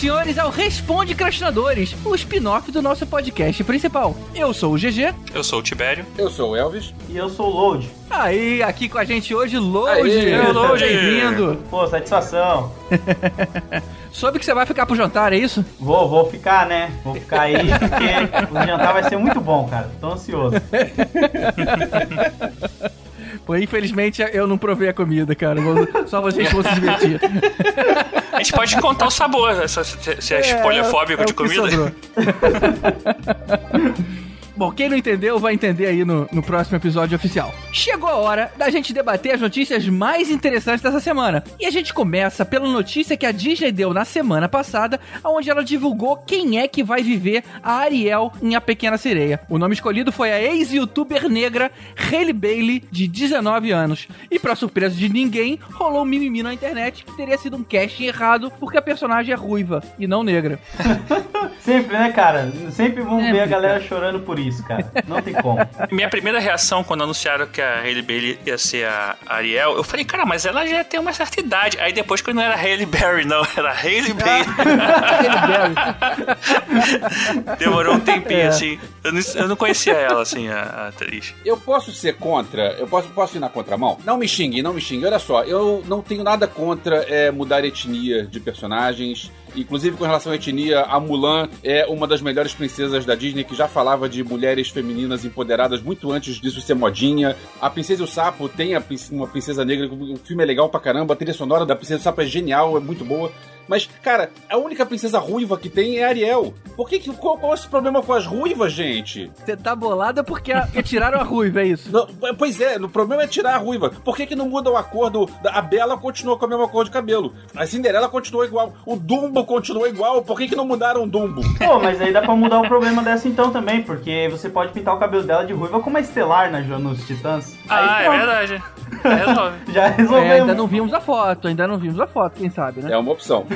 Senhores, ao Responde Crastinadores, o spin-off do nosso podcast principal. Eu sou o GG. Eu sou o Tibério. Eu sou o Elvis. E eu sou o Load. Aí, aqui com a gente hoje, Load. Load. Bem-vindo. Pô, satisfação. Soube que você vai ficar pro jantar, é isso? Vou, vou ficar, né? Vou ficar aí porque o jantar vai ser muito bom, cara. Tô ansioso. Pô, infelizmente eu não provei a comida, cara. Só vocês vão se divertir. A gente pode contar o sabor, se, se, se é, é de o que comida. Bom, quem não entendeu vai entender aí no, no próximo episódio oficial. Chegou a hora da gente debater as notícias mais interessantes dessa semana. E a gente começa pela notícia que a Disney deu na semana passada, onde ela divulgou quem é que vai viver a Ariel em A Pequena Sereia. O nome escolhido foi a ex-youtuber negra Hailey Bailey, de 19 anos. E pra surpresa de ninguém, rolou um mimimi na internet que teria sido um casting errado porque a personagem é ruiva e não negra. Sempre, né, cara? Sempre vão Sempre, ver a galera chorando por isso, cara. Não tem como. Minha primeira reação quando anunciaram que a Hailey Bailey ia ser a Ariel, eu falei, cara, mas ela já tem uma certa idade. Aí depois que não era Hailey Berry, não, era Hailey Bailey. Demorou um tempinho, É. assim. Eu não, eu não conhecia ela, assim, a, a atriz. Eu posso ser contra, eu posso, posso ir na contramão? Não me xingue, não me xingue. Olha só, eu não tenho nada contra é, mudar a etnia de personagens. Inclusive, com relação à etnia, a Mulan é uma das melhores princesas da Disney que já falava de mulheres femininas empoderadas muito antes disso ser modinha. A Princesa e o Sapo tem a uma princesa negra, o filme é legal pra caramba, a trilha sonora da Princesa e o Sapo é genial, é muito boa. Mas, cara, a única princesa ruiva que tem é a Ariel. Por que, que qual, qual é esse problema com as ruivas, gente? Você tá bolada porque, a- porque tiraram a ruiva, é isso? Não, pois é, o problema é tirar a ruiva. Por que, que não mudam a cor do. da- A Bela continua com a mesma cor de cabelo. A Cinderela continua igual. O Dumbo continua igual. Por que, que não mudaram o Dumbo? Pô, mas aí dá pra mudar o problema dessa então também, porque você pode pintar o cabelo dela de ruiva como a Estelar na, nos Titãs. Ah, Aí, é verdade. Resolve. Já resolveu. É, ainda não vimos a foto, ainda não vimos a foto, quem sabe, né? É uma opção.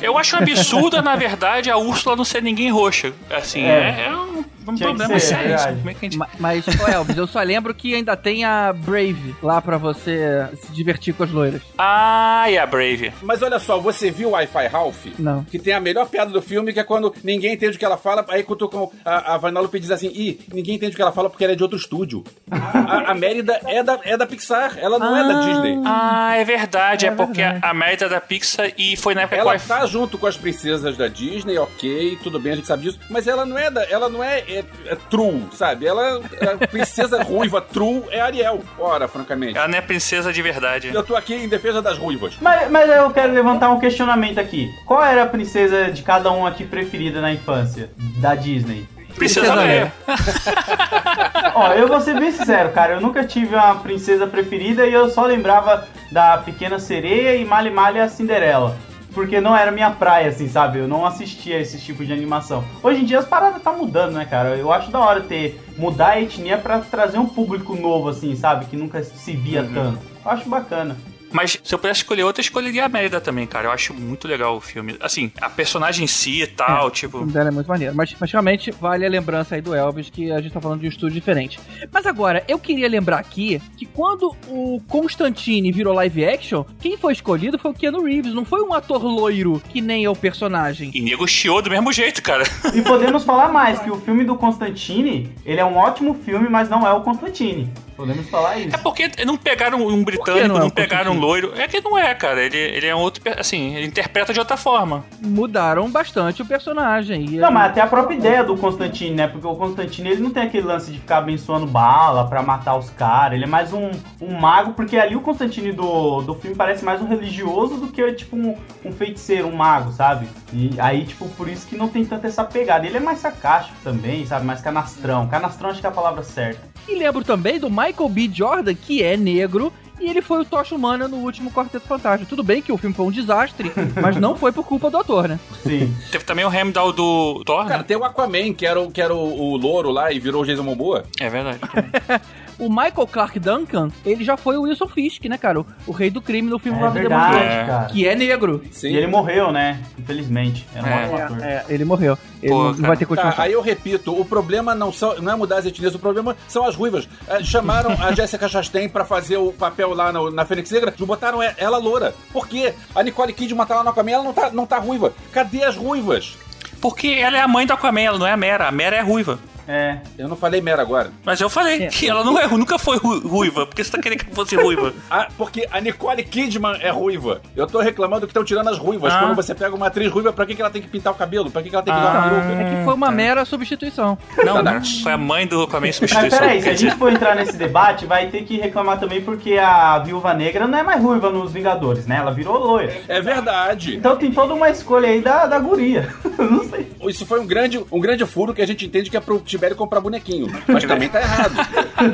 Eu acho absurda, na verdade, a Úrsula não ser ninguém roxa. Assim, É. é, é um, um Tinha problema ser, sério. verdade. Como é que a gente... Ma- Mas, ô Elvis, eu só lembro que ainda tem a Brave lá pra você se divertir com as loiras. Ah, e a Brave. Mas olha só, você viu o Wi-Fi Ralph? Não. Que tem a melhor piada do filme, que é quando ninguém entende o que ela fala, aí cutucam a, a Vanellope diz assim, ih, ninguém entende o que ela fala porque ela é de outro estúdio. A, a Mérida é da, é da Pixar, ela não é da Disney. Ah, é verdade. É, É porque verdade. a Mérida da Pixar e foi na época Ela tá junto com as princesas da Disney, ok, tudo bem, a gente sabe disso, mas ela não é da, ela não é, é- é true, sabe? Ela a princesa ruiva true é Ariel. Ora, francamente. Ela não é princesa de verdade. Eu tô aqui em defesa das ruivas. Mas, mas eu quero levantar um questionamento aqui. Qual era a princesa de cada um aqui preferida na infância? Da Disney? Princesa Princesa Leia. Ó, eu vou ser bem sincero, cara. Eu nunca tive uma princesa preferida e eu só lembrava da Pequena Sereia e Mali Mali a Cinderela. Porque não era minha praia, assim, sabe? Eu não assistia esse tipo de animação. Hoje em dia as paradas tá mudando, né, cara? Eu acho da hora ter mudar a etnia pra trazer um público novo, assim, sabe? Que nunca se via tanto. Eu acho bacana. Mas se eu pudesse escolher outra, eu escolheria a Mérida também, cara. Eu acho muito legal o filme. Assim, a personagem em si e tal, O tipo. filme dela é muito maneiro. Mas, mas realmente vale a lembrança aí do Elvis, que a gente tá falando de um estúdio diferente. Mas agora, eu queria lembrar aqui que quando o Constantine virou live action, quem foi escolhido foi o Keanu Reeves, não foi um ator loiro que nem é o personagem. E nego chiou do mesmo jeito, cara. E podemos falar mais, que o filme do Constantine, ele é um ótimo filme, mas não é o Constantine. Podemos falar isso. É porque não pegaram um britânico, não é não, o pegaram um loiro. É que não é, cara. Ele, ele é um outro. Assim, ele interpreta de outra forma. Mudaram bastante o personagem. E Não, mas até a própria ideia do Constantine, né? Porque o Constantine ele não tem aquele lance de ficar abençoando bala pra matar os caras. Ele é mais um, um mago, porque ali o Constantine do, do filme parece mais um religioso do que tipo um, um feiticeiro, um mago, sabe? E aí, tipo, por isso que não tem tanta essa pegada. Ele é mais sarcástico também, sabe? Mais canastrão. Canastrão acho que é a palavra certa. E lembro também do Michael B. Jordan, que é negro, e ele foi o Tocha Humana no último Quarteto Fantástico. Tudo bem que o filme foi um desastre, mas não foi por culpa do ator, né? Sim. Teve também o Heimdall do Thor, Cara, né? tem o Aquaman, que era o, que era o, o louro lá e virou o Jason Momoa. É verdade. o Michael Clark Duncan, ele já foi o Wilson Fisk, né, cara? O, o rei do crime no filme É verdade, cara. que é negro. Sim. E ele morreu, né? Infelizmente. Era um É. ótimo ator. É, ele morreu. Ele Pô, não, cara. vai ter Tá, continuação. aí eu repito, o problema não, são, não é mudar as etnias, o problema são as ruivas. É, chamaram a Jessica Chastain pra fazer o papel lá no- na Fênix Negra, e botaram ela loura. Por quê? A Nicole Kidman tá lá no Aquaman, ela não tá, não tá ruiva. Cadê as ruivas? Porque ela é a mãe do Aquaman, ela não é a Mera. A Mera é ruiva. É. Eu não falei mera agora. Mas eu falei É. que ela não é, nunca foi ru- ruiva, porque você tá querendo que fosse ruiva. Ah, porque a Nicole Kidman é ruiva. Eu tô reclamando que estão tirando as ruivas. Ah. Quando você pega uma atriz ruiva, pra que, que ela tem que pintar o cabelo? Pra que, que ela tem que Ah. uma peruca? É que foi uma mera substituição. Não, Tá. foi a mãe do Aquaman em Mas substituição. peraí, se a gente for entrar nesse debate, vai ter que reclamar também porque a Viúva Negra não é mais ruiva nos Vingadores, né? Ela virou loira. É verdade. Então tem toda uma escolha aí da, da guria. não sei. Isso foi um grande, um grande furo que a gente entende que é pro Tibério comprar bonequinho. Mas também tá errado.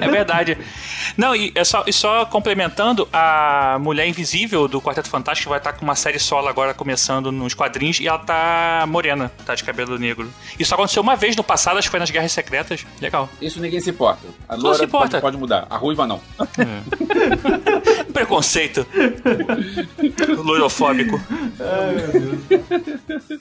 É verdade. Não, e, é só, e só complementando, a Mulher Invisível do Quarteto Fantástico vai estar com uma série solo agora começando nos quadrinhos e ela tá morena, tá de cabelo negro. Isso aconteceu uma vez no passado, acho que foi nas Guerras Secretas. Legal. Isso ninguém se importa. A Não loura se importa. Pode, pode mudar. A ruiva não. Preconceito. Loirofóbico.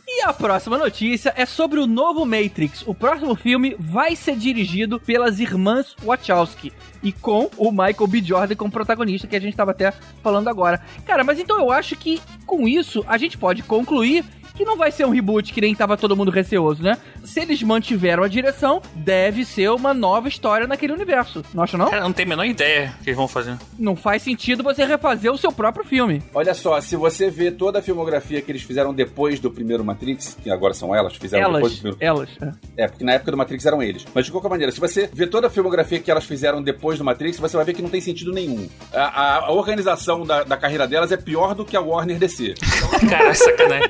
E a próxima notícia é sobre o novo Matrix. O próximo filme vai ser dirigido pelas irmãs Wachowski e com o Michael B. Jordan como protagonista, que a gente estava até falando agora. Cara, mas então eu acho que com isso a gente pode concluir que não vai ser um reboot que nem tava todo mundo receoso, né? Se eles mantiveram a direção, deve ser uma nova história naquele universo. Não acha não? Cara, não tem a menor ideia o que eles vão fazer. Não faz sentido você refazer o seu próprio filme. Olha só, se você vê toda a filmografia que eles fizeram depois do primeiro Matrix, que agora são elas, fizeram depois do Elas, primeiro. elas. é. É, porque na época do Matrix eram eles. Mas de qualquer maneira, se você vê toda a filmografia que elas fizeram depois do Matrix, você vai ver que não tem sentido nenhum. A, a- a organização da, da carreira delas é pior do que a Warner DC. Cara, sacanagem.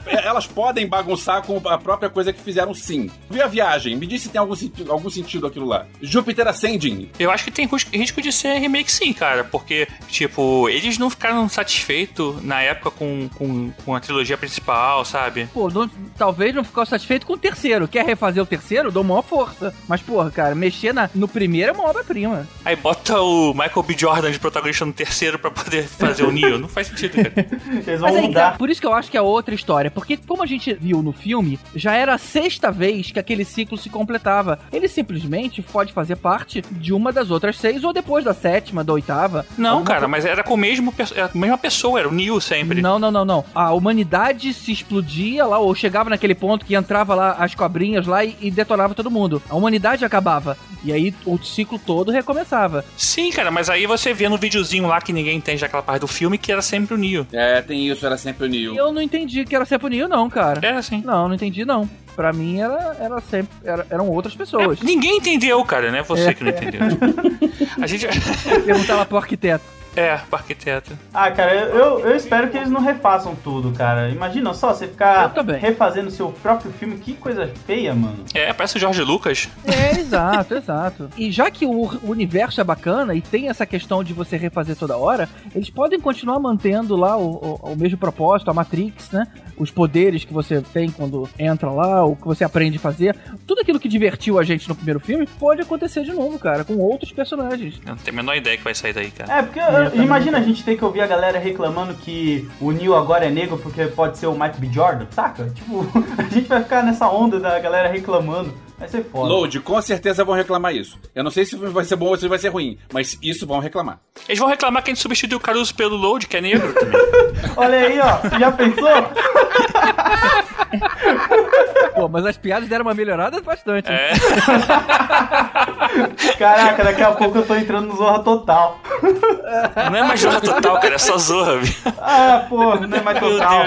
Elas podem bagunçar com a própria coisa que fizeram sim. Vê a viagem, me diz se tem algum, senti- algum sentido aquilo lá. Júpiter Ascending. Eu acho que tem risco- de ser remake sim, cara. Porque, tipo, eles não ficaram satisfeitos na época com, com, com a trilogia principal, sabe? Pô, não- talvez não ficou satisfeito com o terceiro. Quer refazer o terceiro? Dou maior força. Mas, porra, cara, mexer na- no primeiro é uma obra-prima. Aí bota o Michael B. Jordan de protagonista no terceiro pra poder fazer o Neo. Não faz sentido, cara. Eles vão Mas aí, mudar. cara, por isso que eu acho que é outra história. Porque, como a gente viu no filme, já era a sexta vez que aquele ciclo se completava. Ele simplesmente pode fazer parte de uma das outras seis, ou depois da sétima, da oitava. Não, Alguma cara, mas era com o mesmo, era a mesma pessoa, era o Neo sempre. Não, não, não, não. A humanidade se explodia lá, ou chegava naquele ponto que entrava lá as cobrinhas lá e, e detonava todo mundo. A humanidade acabava. E aí o ciclo todo recomeçava. Sim, cara, mas aí você vê no videozinho lá que ninguém entende daquela parte do filme que era sempre o Neo. É, tem isso, era sempre o Neo. E eu não entendi que era sempre o Não, cara. Era assim. Não, não entendi, não. Pra mim era, era sempre. era- eram outras pessoas. Ninguém entendeu, cara, né? Você que não entendeu. A gente. Perguntar lá pro arquiteto. É, pro arquiteto. Ah, cara, eu, eu espero que eles não refaçam tudo, cara. Imagina só, você ficar refazendo seu próprio filme, que coisa feia, mano. É, parece o Jorge Lucas. É, exato, exato. E já que o, o universo é bacana e tem essa questão de você refazer toda hora, eles podem continuar mantendo lá o, o- o mesmo propósito, a Matrix, né? Os poderes que você tem quando entra lá, o que você aprende a fazer. Tudo aquilo que divertiu a gente no primeiro filme pode acontecer de novo, cara, com outros personagens. Eu não tenho a menor ideia que vai sair daí, cara. É, porque eu- imagina a gente ter que ouvir a galera reclamando que o Neil agora é negro porque pode ser o Mike B. Jordan, saca? Tipo, a gente vai ficar nessa onda da galera reclamando. Vai ser foda. Load, com certeza vão reclamar isso. Eu não sei se vai ser bom ou se vai ser ruim, mas isso vão reclamar. Eles vão reclamar que a gente substituiu o Caruso pelo Load, que é negro também. Olha aí, ó. Já pensou? Pô, mas as piadas deram uma melhorada bastante. É. Caraca, daqui a pouco eu tô entrando no Zorra Total. Não é mais Zorra Total, cara, é só Zorra, viu? Ah, pô, não é mais total.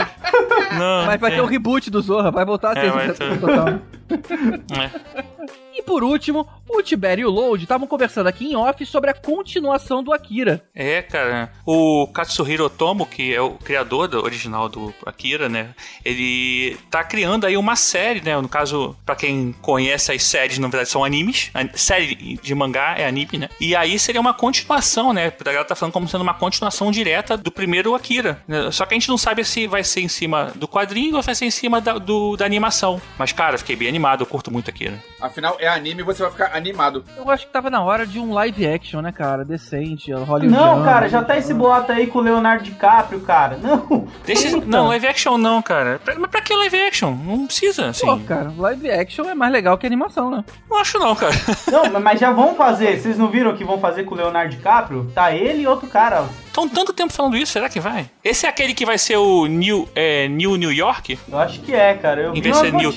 Não. Mas vai é. ter um reboot do Zorra, vai voltar a É, ser esse ter. total. E por último, o Tibério e o Load estavam conversando aqui em off sobre a continuação do Akira. É, cara. O Katsuhiro Otomo, que é o criador do original do Akira, né? Ele tá criando aí uma série, né? No caso, pra quem conhece as séries, na verdade são animes. A série de mangá é anime, né? E aí seria uma continuação, né? A galera tá falando como sendo uma continuação direta do primeiro Akira. né? Só que a gente não sabe se vai ser em cima do quadrinho ou vai ser em cima da, do- da animação. Mas, cara, fiquei bem animado, eu curto muito Akira. Afinal, é anime e você vai ficar animado. Eu acho que tava na hora de um live action, né, cara? Decente, Hollywood. Não, cara, já tá esse boato aí com o Leonardo DiCaprio, cara. Não. Deixa, não, live action não, cara. Pra- Mas pra que live action? Não precisa, assim. Pô, cara, live action é mais legal que animação, né? Não acho não, cara. Não, mas já vão fazer. Vocês não viram o que vão fazer com o Leonardo DiCaprio? Tá ele e outro cara. Estão tanto tempo falando isso, será que vai? Esse é aquele que vai ser o New, é, New New York? Eu acho que é, cara. Eu Em vi vez de ser New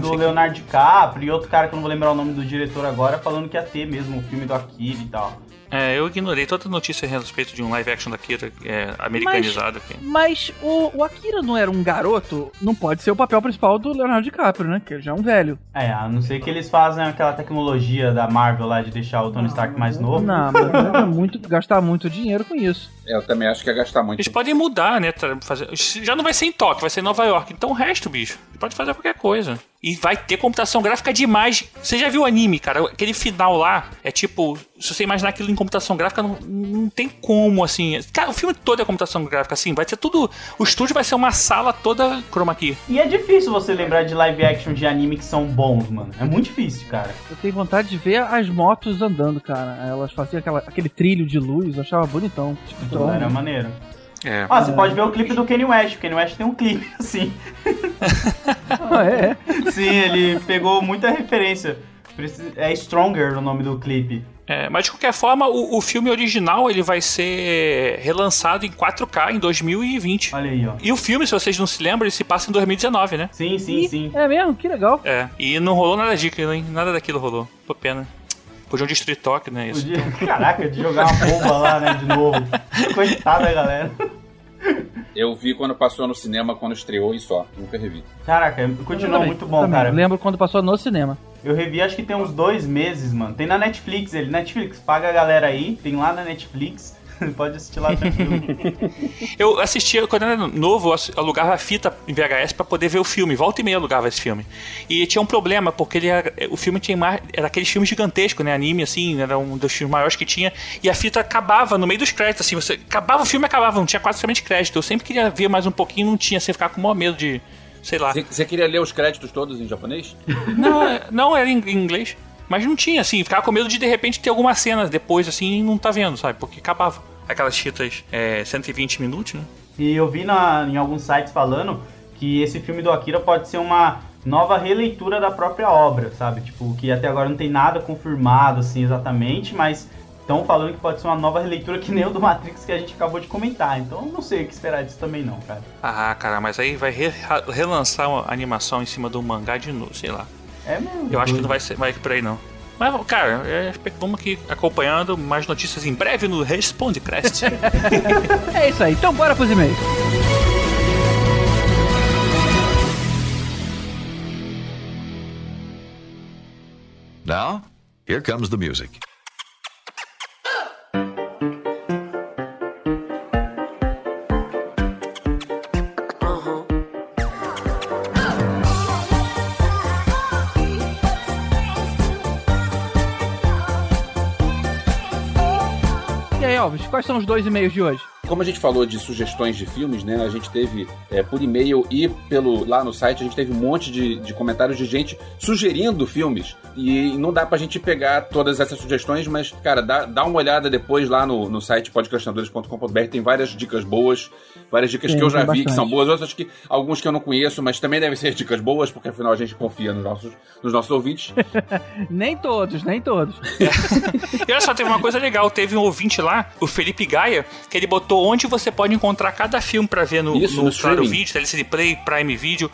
do. Leonardo DiCaprio e outro cara que eu não vou lembrar o nome do diretor agora, falando que ia ter mesmo o filme do Akira e tal. É, eu ignorei toda notícia a respeito de um live action da Kira é, americanizado aqui. Mas o, o Akira não era um garoto, não pode ser o papel principal do Leonardo DiCaprio, né? Que ele já é um velho. É, a não ser que eles fazem aquela tecnologia da Marvel lá de deixar o Tony Stark mais novo. Não, mas é muito, gastar muito dinheiro com isso. É, eu também acho que é gastar muito. Eles podem mudar, né? Fazer... Já não vai ser em Tóquio, vai ser em Nova York. Então o resto, bicho, pode fazer qualquer coisa. E vai ter computação gráfica demais. Você já viu o anime, cara? Aquele final lá é tipo. Se você imaginar aquilo em computação gráfica, não, não tem como, assim. Cara, o filme todo é computação gráfica, assim. Vai ser tudo. O estúdio vai ser uma sala toda chroma key. E é difícil você lembrar de live action de anime que são bons, mano. É muito difícil, cara. Eu tenho vontade de ver as motos andando, cara. Elas faziam aquela, aquele trilho de luz, eu achava bonitão. Tipo, era maneiro. É. Ah, você pode ver o clipe do Kanye West. O Kanye West tem um clipe, assim. Ah, é. Sim, ele pegou muita referência. É Stronger o nome do clipe. É, mas de qualquer forma, o, o filme original ele vai ser relançado em 4K em 2020. Olha aí, ó. E o filme, se vocês não se lembram, ele se passa em 2019, né? Sim, sim, sim. É mesmo? Que legal. É. E não rolou nada disso, hein? Nada daquilo rolou. Pô, pena. Podiam destruir Tóquio, né? Isso. Podia- Caraca, de jogar uma bomba lá, né, de novo. Coitada, galera. Eu vi quando passou no cinema, quando estreou e só. Nunca revi. Caraca, Eu continua muito bom, cara. Lembro quando passou no cinema. Eu revi acho que tem uns dois meses, mano. Tem na Netflix ele. Netflix, paga a galera aí. Tem lá na Netflix. Pode assistir lá tranquilo. Eu assistia, quando eu era novo, eu alugava a fita em VHS pra poder ver o filme. Volta e meia alugava esse filme. E tinha um problema, porque ele era, o filme tinha mais. Era aquele filme gigantesco, né? Anime, assim, era um dos filmes maiores que tinha. E a fita acabava no meio dos créditos, assim. Você, acabava o filme acabava, não tinha praticamente crédito. Eu sempre queria ver mais um pouquinho, não tinha, sem ficar com o maior medo de. Sei lá. Você, você queria ler os créditos todos em japonês? Não, é- não era em em inglês. Mas não tinha, assim, ficava com medo de de repente ter alguma cena depois, assim, e não tá vendo, sabe? Porque acabava. Aquelas fitas é, 120 minutos, né? E eu vi na, em alguns sites falando que esse filme do Akira pode ser uma nova releitura da própria obra, sabe? Tipo, que até agora não tem nada confirmado, assim, exatamente, mas estão falando que pode ser uma nova releitura que nem o do Matrix que a gente acabou de comentar. Então eu não sei o que esperar disso também não, cara. Ah, cara, mas aí vai re- relançar uma animação em cima do mangá de novo, sei lá. É mesmo. Eu acho que não vai, ser, vai por aí, não. Mas, cara, é, vamos aqui acompanhando mais notícias em breve no Respondecast. É isso aí, então bora pros e-mails. Now, here comes the music. E aí, Alves, quais são os dois e-mails de hoje? Como a gente falou de sugestões de filmes, né? A gente teve é, por e-mail e pelo lá no site, a gente teve um monte de, de comentários de gente sugerindo filmes. E não dá pra gente pegar todas essas sugestões, mas, cara, dá, dá uma olhada depois lá no, no site podcastinadores.com.br. Tem várias dicas boas, várias dicas Tem, que eu já vi que são bastante. boas, outras que alguns que eu não conheço, mas também devem ser dicas boas, porque afinal a gente confia nos nossos, nos nossos ouvintes. Nem todos, nem todos. e olha só, teve uma coisa legal. Teve um ouvinte lá, o Felipe Gaia, que ele botou onde você pode encontrar cada filme pra ver no, Isso, no, no Claro. Vídeo, LCD Play, Prime Video.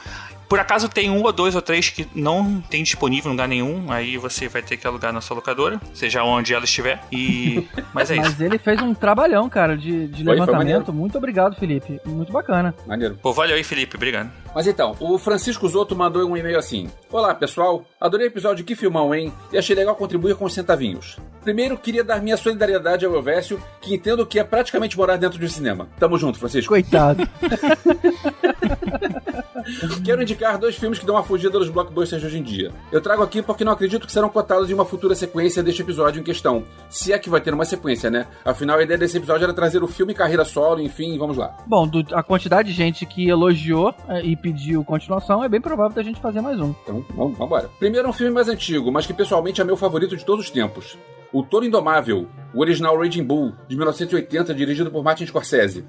Por acaso tem um ou dois ou três que não tem disponível em lugar nenhum, aí você vai ter que alugar na sua locadora, seja onde ela estiver. E. Mas é isso. Mas ele fez um trabalhão, cara, de, de Foi, foi levantamento. maneiro. Muito obrigado, Felipe. Muito bacana. Maneiro. Pô, valeu aí, Felipe, obrigado. Mas então, o Francisco Zoto mandou um e-mail assim: Olá pessoal, adorei o episódio de Que Filmão, hein? E achei legal contribuir com os centavinhos. Primeiro, queria dar minha solidariedade ao Elvésio, que entendo que é praticamente morar dentro de um cinema. Tamo junto, Francisco. Coitado. Quero indicar indicar dois filmes que dão uma fugida dos blockbusters de hoje em dia. Eu trago aqui porque não acredito que serão cotados em uma futura sequência deste episódio em questão. Se é que vai ter uma sequência, né? Afinal, a ideia desse episódio era trazer o filme carreira solo, enfim, vamos lá. Bom, do- a quantidade de gente que elogiou eh, e pediu continuação, é bem provável da gente fazer mais um. Então, vamos embora. Primeiro, um filme mais antigo, mas que pessoalmente é meu favorito de todos os tempos. O Toro Indomável, o original Raging Bull, de 1980, dirigido por Martin Scorsese.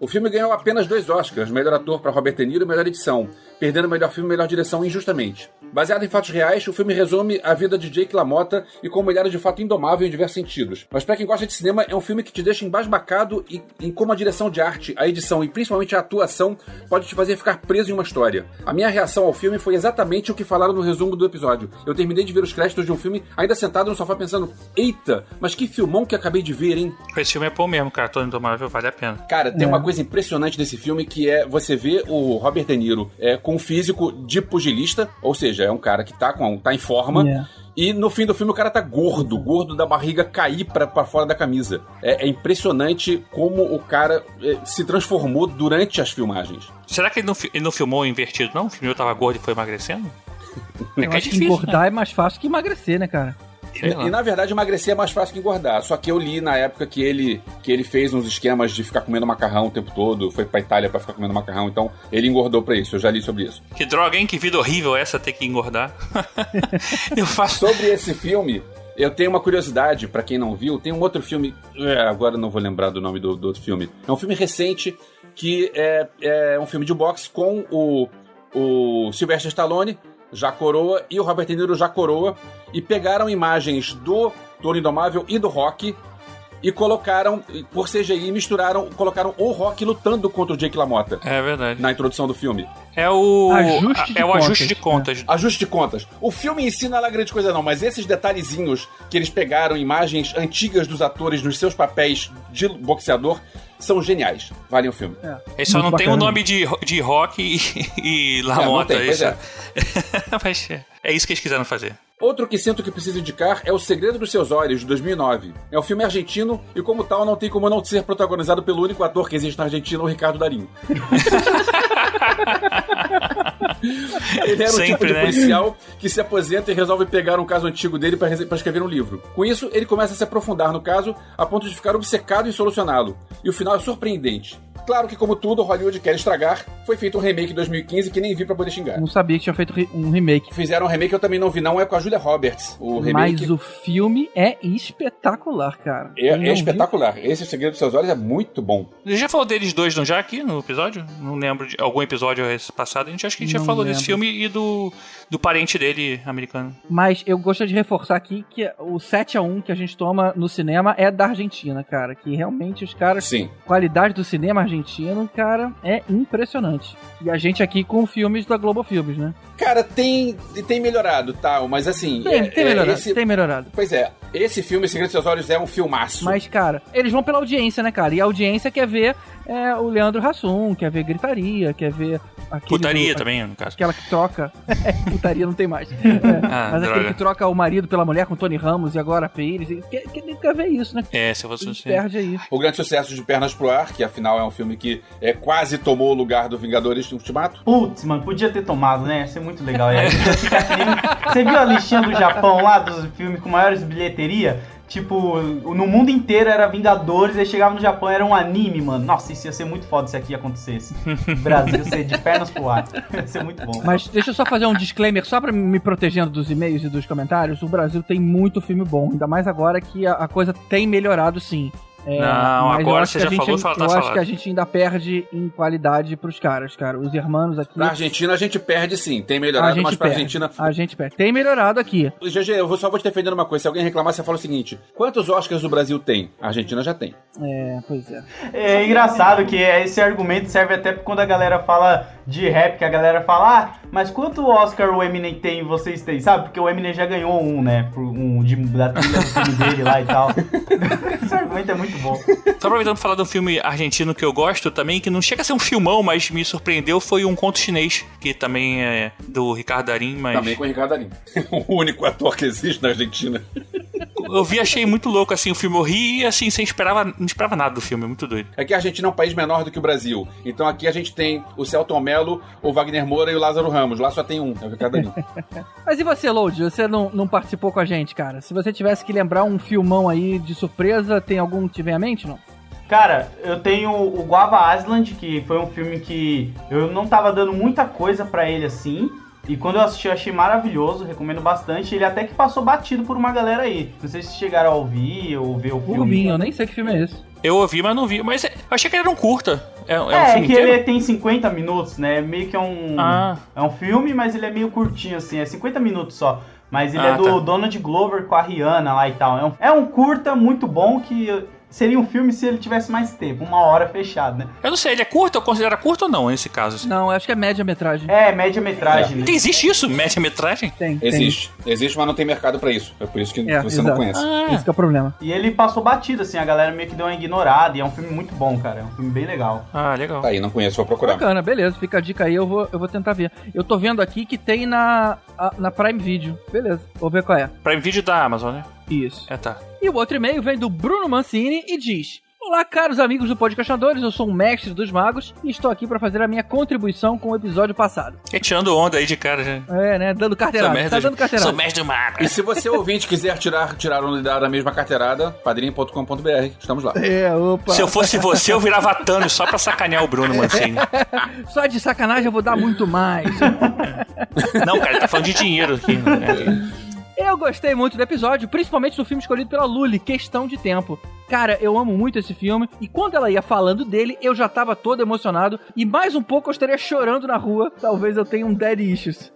O filme ganhou apenas dois Oscars, melhor ator para Robert De Niro e melhor edição, perdendo melhor filme e melhor direção injustamente. Baseado em fatos reais, o filme resume a vida de Jake LaMotta e como ele era de fato indomável em diversos sentidos. Mas para quem gosta de cinema, é um filme que te deixa embasbacado e, em como a direção de arte, a edição e principalmente a atuação pode te fazer ficar preso em uma história. A minha reação ao filme foi exatamente o que falaram no resumo do episódio. Eu terminei de ver os créditos de um filme ainda sentado no sofá pensando: eita, mas que filmão que acabei de ver, hein? Esse filme é bom mesmo, cara. Todo Indomável vale a pena. Cara, tem É. uma coisa impressionante desse filme que é você vê o Robert De Niro é, com um físico de pugilista, ou seja, é um cara que tá, com, tá em forma. É. E no fim do filme o cara tá gordo, gordo da barriga cair pra, pra fora da camisa. É, é impressionante como o cara é, se transformou durante as filmagens. Será que ele não, ele não filmou invertido, não? O filme tava gordo e foi emagrecendo? É que é acho que difícil, engordar é mais fácil que emagrecer, né, cara? Sei lá. E na verdade emagrecer é mais fácil que engordar. Só que eu li na época que ele que ele fez uns esquemas de ficar comendo macarrão o tempo todo, foi pra Itália pra ficar comendo macarrão, então ele engordou pra isso. Eu já li sobre isso. Que droga, hein? Que vida horrível essa ter que engordar. eu faço. Sobre esse filme, eu tenho uma curiosidade, pra quem não viu, tem um outro filme, é, agora eu não vou lembrar do nome do, do outro filme. É um filme recente que é, é um filme de boxe com o, o Sylvester Stallone, já coroa, e o Robert De Niro já coroa, e pegaram imagens do Toro Indomável e do Rock e colocaram, por CGI, misturaram, colocaram o Rock lutando contra o Jake LaMotta É verdade. na introdução do filme. É o. Ajuste de é o ajuste contas, de contas. Ajuste de contas. O filme em si não é lá grande coisa não, mas esses detalhezinhos que eles pegaram imagens antigas dos atores nos seus papéis de boxeador são geniais. Valem o filme. Ele só Muito não tem o bacana. nome de, de rock e, e. É, tem, pois isso. Mas é, é isso que eles quiseram fazer. Outro que sinto que preciso indicar é O Segredo dos Seus Olhos, de 2009. É um filme argentino e, como tal, não tem como não ser protagonizado pelo único ator que existe na Argentina, o Ricardo Darim. Ele era um tipo Sempre, de né? policial que se aposenta e resolve pegar um caso antigo dele para escrever um livro. Com isso, ele começa a se aprofundar no caso a ponto de ficar obcecado em solucioná-lo. E o final é surpreendente. Claro que, como tudo, Hollywood quer estragar. Foi feito um remake em 2015 que nem vi pra poder xingar. Não sabia que tinha feito um remake. Fizeram um remake que eu também não vi, não, é com a Julia Roberts. O remake Mas o filme é espetacular, cara. é, é não vi- espetacular. Esse Segredo dos Seus Olhos é muito bom. A gente já falou deles dois, não já aqui no episódio? Não lembro de algum episódio passado. A gente acho que a gente já falou desse lembro. filme e do, do parente dele americano. Mas eu gostaria de reforçar aqui que o 7x1 que a gente toma no cinema é da Argentina, cara. Que realmente os caras. Sim. qualidade do cinema argentino, cara, é impressionante. E a gente aqui com filmes da Globo Filmes, né? Cara, tem, tem melhorado, tal, mas assim. Tem, é- tem é melhorado, esse- tem melhorado. Pois é, esse filme, Segredo dos Seus Olhos, é um filmaço. Mas, cara, eles vão pela audiência, né, cara? E a audiência quer ver é, o Leandro Hassum, quer ver gritaria, quer ver aquele Putaria do- também, no caso. Aquela que troca. putaria não tem mais. É, Ah, mas aquele droga. que troca o marido pela mulher com Tony Ramos e agora Pires. Quer, quer, quer ver isso, né? É, se fosse Ele você. perde aí. O grande sucesso de Pernas pro Ar, que afinal é um filme que é, quase tomou o lugar do Vingadores Ultimato. Putz, mano, podia ter tomado, né? Ia ser muito legal. Podia ficar que nem- Você viu a listinha do Japão lá, dos filmes com maiores bilheteria? Tipo, no mundo inteiro era Vingadores, aí chegava no Japão era um anime, mano. Nossa, isso ia ser muito foda se aqui acontecesse. O Brasil ser de pernas pro ar. Ia ser muito bom. Mas deixa eu só fazer um disclaimer, só pra me protegendo dos e-mails e dos comentários. O Brasil tem muito filme bom, ainda mais agora que a, a coisa tem melhorado sim. É, Não, mas eu agora acho você que a já gente falou, ainda- fala- tá Eu acho falado. que a gente ainda perde em qualidade pros caras, cara. Os irmãos aqui. Na Argentina a gente perde sim, tem a melhorado, gente mas pra perde. Argentina. A gente perde. Tem melhorado aqui. GG, eu vou- só vou te defendendo uma coisa. Se alguém reclamar, você fala o seguinte: quantos Oscars o Brasil tem? A Argentina já tem. É, pois é. É engraçado que esse argumento serve até quando a galera fala de rap, que a galera fala, ah, mas quanto Oscar o Eminem tem e vocês têm? Sabe? Porque o Eminem já ganhou um, né? Por um de, da trilha do filme dele lá e tal. esse argumento é muito bom. Só aproveitando pra falar de um filme argentino que eu gosto também, que não chega a ser um filmão, mas me surpreendeu, foi um conto chinês, que também é do Ricardo Darim, mas. Também com o Ricardo Darim. o único ator que existe na Argentina. eu vi achei muito louco, assim, o filme. Eu ri e, assim, sem esperava, não esperava nada do filme, muito doido. É que a Argentina é um país menor do que o Brasil. Então aqui a gente tem o Celton Mello, o Wagner Moura e o Lázaro Ramos. Lá só tem um, é o Ricardo Darim. Mas e você, Load? Você não, não participou com a gente, cara? Se você tivesse que lembrar um filmão aí de surpresa, tem algum que te vem à mente, não? Cara, eu tenho o Guava Island, que foi um filme que eu não tava dando muita coisa pra ele assim. E quando eu assisti, eu achei maravilhoso, recomendo bastante. Ele até que passou batido por uma galera aí. Não sei se chegaram a ouvir ou ver o filme. Rubinho, eu nem sei que filme é esse. Eu ouvi, mas não vi. Mas eu achei que ele era um curta. É, é um É, filme que inteiro? ele tem 50 minutos, né? Meio que é um. Ah. É um filme, mas ele é meio curtinho, assim, é 50 minutos só. Mas ele Ah, é do tá. Donald Glover com a Rihanna lá e tal. É um, é um curta muito bom que seria um filme se ele tivesse mais tempo, uma hora fechado, né? Eu não sei, ele é curto? Eu considero curto ou não, nesse caso? assim? Não, acho que é média-metragem. É, média-metragem, né? Tem- Existe isso? Média-metragem? Tem, tem. Existe. Existe, mas não tem mercado pra isso. É por isso que É, você exato. não conhece. Esse que é o problema. E ele passou batido, assim, a galera meio que deu uma ignorada. E é um filme muito bom, cara. É um filme bem legal. Ah, legal. Tá aí, não conheço, vou procurar. Bacana, beleza. Fica a dica aí, eu vou, eu vou tentar ver. Eu tô vendo aqui que tem na, a- na Prime Video. Beleza, vou ver qual é. Prime Video da Amazon, né? Isso. É, tá. E o outro e-mail vem do Bruno Mancini e diz: Olá, caros amigos do Podcastadores, eu sou um mestre dos magos e estou aqui para fazer a minha contribuição com o episódio passado. E tirando onda aí de cara já. É, né? Dando carteirada. Sou Tá mestre, dando carteirada. sou mestre do mago. E se você ouvinte quiser tirar, tirar onda da mesma carteirada, padrinho.com.br, estamos lá. É, opa. Se eu fosse você, eu virava Thanos só pra sacanear o Bruno Mancini. Só de sacanagem eu vou dar muito mais. Não, cara, ele tá falando de dinheiro aqui. né? Eu gostei muito do episódio, principalmente do filme escolhido pela Lully, Questão de Tempo. Cara, eu amo muito esse filme, e quando ela ia falando dele, eu já tava todo emocionado, e mais um pouco eu estaria chorando na rua. Talvez eu tenha um dead issues.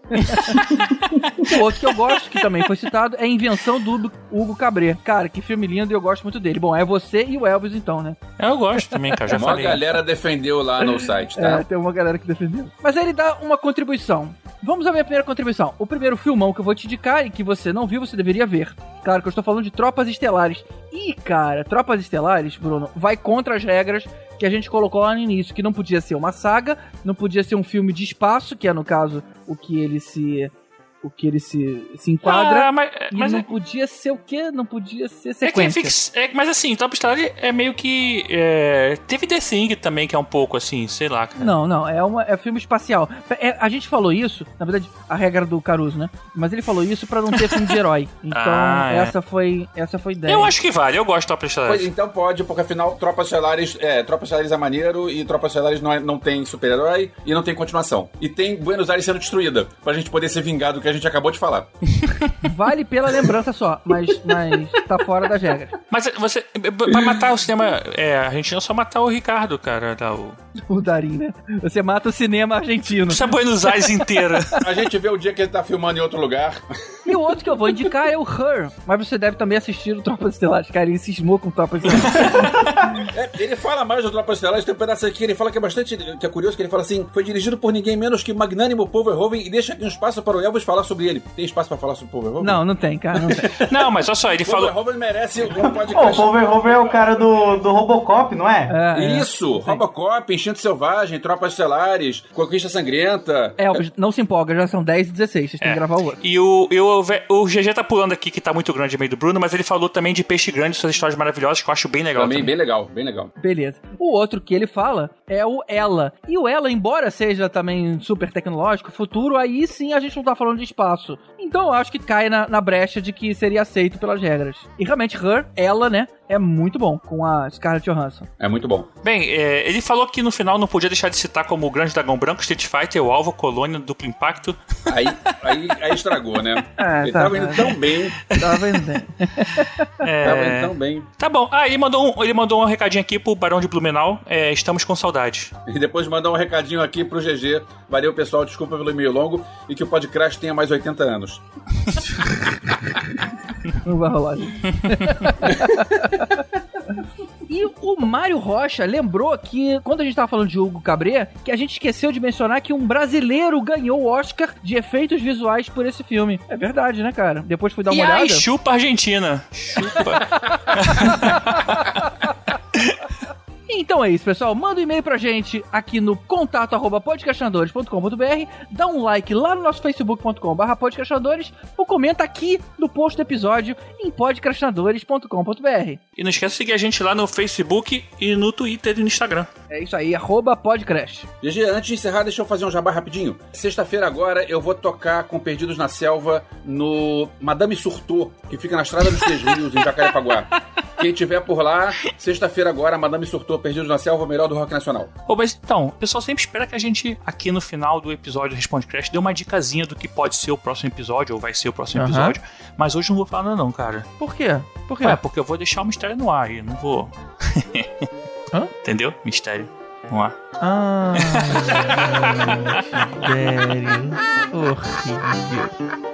o outro que eu gosto, que também foi citado, é a Invenção do Hugo Cabret. Cara, que filme lindo e eu gosto muito dele. Bom, é você e o Elvis então, né? Eu gosto também, cara, já A maior falei. galera defendeu lá no site, É, tá? tem uma galera que defendeu. Mas ele dá uma contribuição. Vamos à minha primeira contribuição. O primeiro filmão que eu vou te indicar e que você não viu, você deveria ver. Claro que eu estou falando de Tropas Estelares. E, cara, Tropas Estelares, Bruno, vai contra as regras que a gente colocou lá no início, que não podia ser uma saga, não podia ser um filme de espaço, que é, no caso, o que ele se... o que ele se, se enquadra. Ah, mas, e mas não é, podia ser o quê? Não podia ser é que é sequência. fix, é, mas assim, Top Star é meio que. é, teve The Thing também, que é um pouco assim, sei lá, cara. Não, não, é, uma, é filme espacial. É, a gente falou isso, na verdade, a regra do Caruso, né? Mas ele falou isso pra não ter filme de herói. Então, Ah, é. essa foi essa foi a ideia. Eu acho que vale, eu gosto de Top Star. Pois, então pode, porque afinal, Tropas Estelares é, Tropas Estelares é maneiro e Tropas Estelares não, é- não tem super-herói e não tem continuação. E tem Buenos Aires sendo destruída, pra gente poder ser vingado do que a gente acabou de falar. Vale pela lembrança só, mas, mas tá fora das regras. Mas você. Pra matar o cinema é, argentino, é só matar o Ricardo, cara. Tá, o... O Darim, né? Você mata o cinema argentino. Precisa Buenos Aires inteira. A gente vê o dia que ele tá filmando em outro lugar. E o outro que eu vou indicar é o Her. Mas você deve também assistir o Tropas Estelares. Cara, ele cismou com Tropas Estelares. É, ele fala mais do Tropas Estelares, tem um pedaço aqui, ele fala que é bastante, que é curioso, que ele fala assim, foi dirigido por ninguém menos que o magnânimo Paul Verhoeven e deixa aqui um espaço para o Elvis falar sobre ele. Tem espaço pra falar sobre o Paul Verhoeven? Não, não tem, cara, não tem. Não, mas olha só, ele falou. Verhoeven merece um Pô, o podcast. Paul Verhoeven é o cara do, do Robocop, não é? É, é. Isso, Robocop, Enchente Selvagem, Tropas Estelares, Conquista Sangrenta. Elvis, não se empolga, já são 10 e 16, vocês têm É. que gravar o outro. E o, e o, o GG tá pulando aqui, que tá muito grande no meio do Bruno, mas ele falou também de Peixe Grande, suas histórias maravilhosas, que eu acho bem legal. Também também. bem legal, bem legal. Beleza. O outro que ele fala é o Ela. E o Ela, embora seja também super tecnológico, futuro, aí sim a gente não tá falando de espaço. Então eu acho que cai na, na brecha de que seria aceito pelas regras. E realmente, Her, Ela, né, é muito bom com a Scarlett Johansson. É muito bom. Bem, é, ele falou que no final não podia deixar de citar como o Grande Dragão Branco, Street Fighter, o Alvo, Colônia, Duplo Impacto. Aí, aí, aí estragou, né? É, ele tá, tava indo tá. tão bem, Tá vendo? É, tava indo tão bem. Tá bom. Ah, ele mandou, um, ele mandou um recadinho aqui pro Barão de Blumenau. É, estamos com saudade. E depois mandar um recadinho aqui pro GG. Valeu, pessoal, desculpa pelo e-mail longo e que o podcast tenha mais 80 anos. Não vai rolar. E o Mário Rocha lembrou que, quando a gente tava falando de Hugo Cabret, que a gente esqueceu de mencionar que um brasileiro ganhou o Oscar de efeitos visuais por esse filme. É verdade, né, cara? Depois fui dar uma e olhada. chupa Argentina. Chupa. Então é isso, pessoal. Manda um e-mail pra gente aqui no contato arroba podcastinadores.com.br, dá um like lá no nosso facebook.com barra podcastinadores ou comenta aqui no post do episódio em podcastinadores.com.br. E não esquece de seguir a gente lá no Facebook e no Twitter e no Instagram. É isso aí, arroba podcast. GG, antes de encerrar, deixa eu fazer um jabá rapidinho. Sexta-feira agora eu vou tocar com Perdidos na Selva no Madame Surtou, que fica na Estrada dos Três Rios, em Jacarepaguá. Quem tiver por lá, sexta-feira agora, Madame Surtou, Perdidos na Selva, o melhor do rock nacional. Ô, mas então, o pessoal sempre espera que a gente, aqui no final do episódio do Responde Crash, dê uma dicasinha do que pode ser o próximo episódio, ou vai ser o próximo episódio. Mas hoje não vou falar nada não, cara. Por quê? Por quê? Ué, porque eu vou deixar o mistério no ar e não vou... Hã? Entendeu? Mistério no ar. Ah, mistério. Horrível.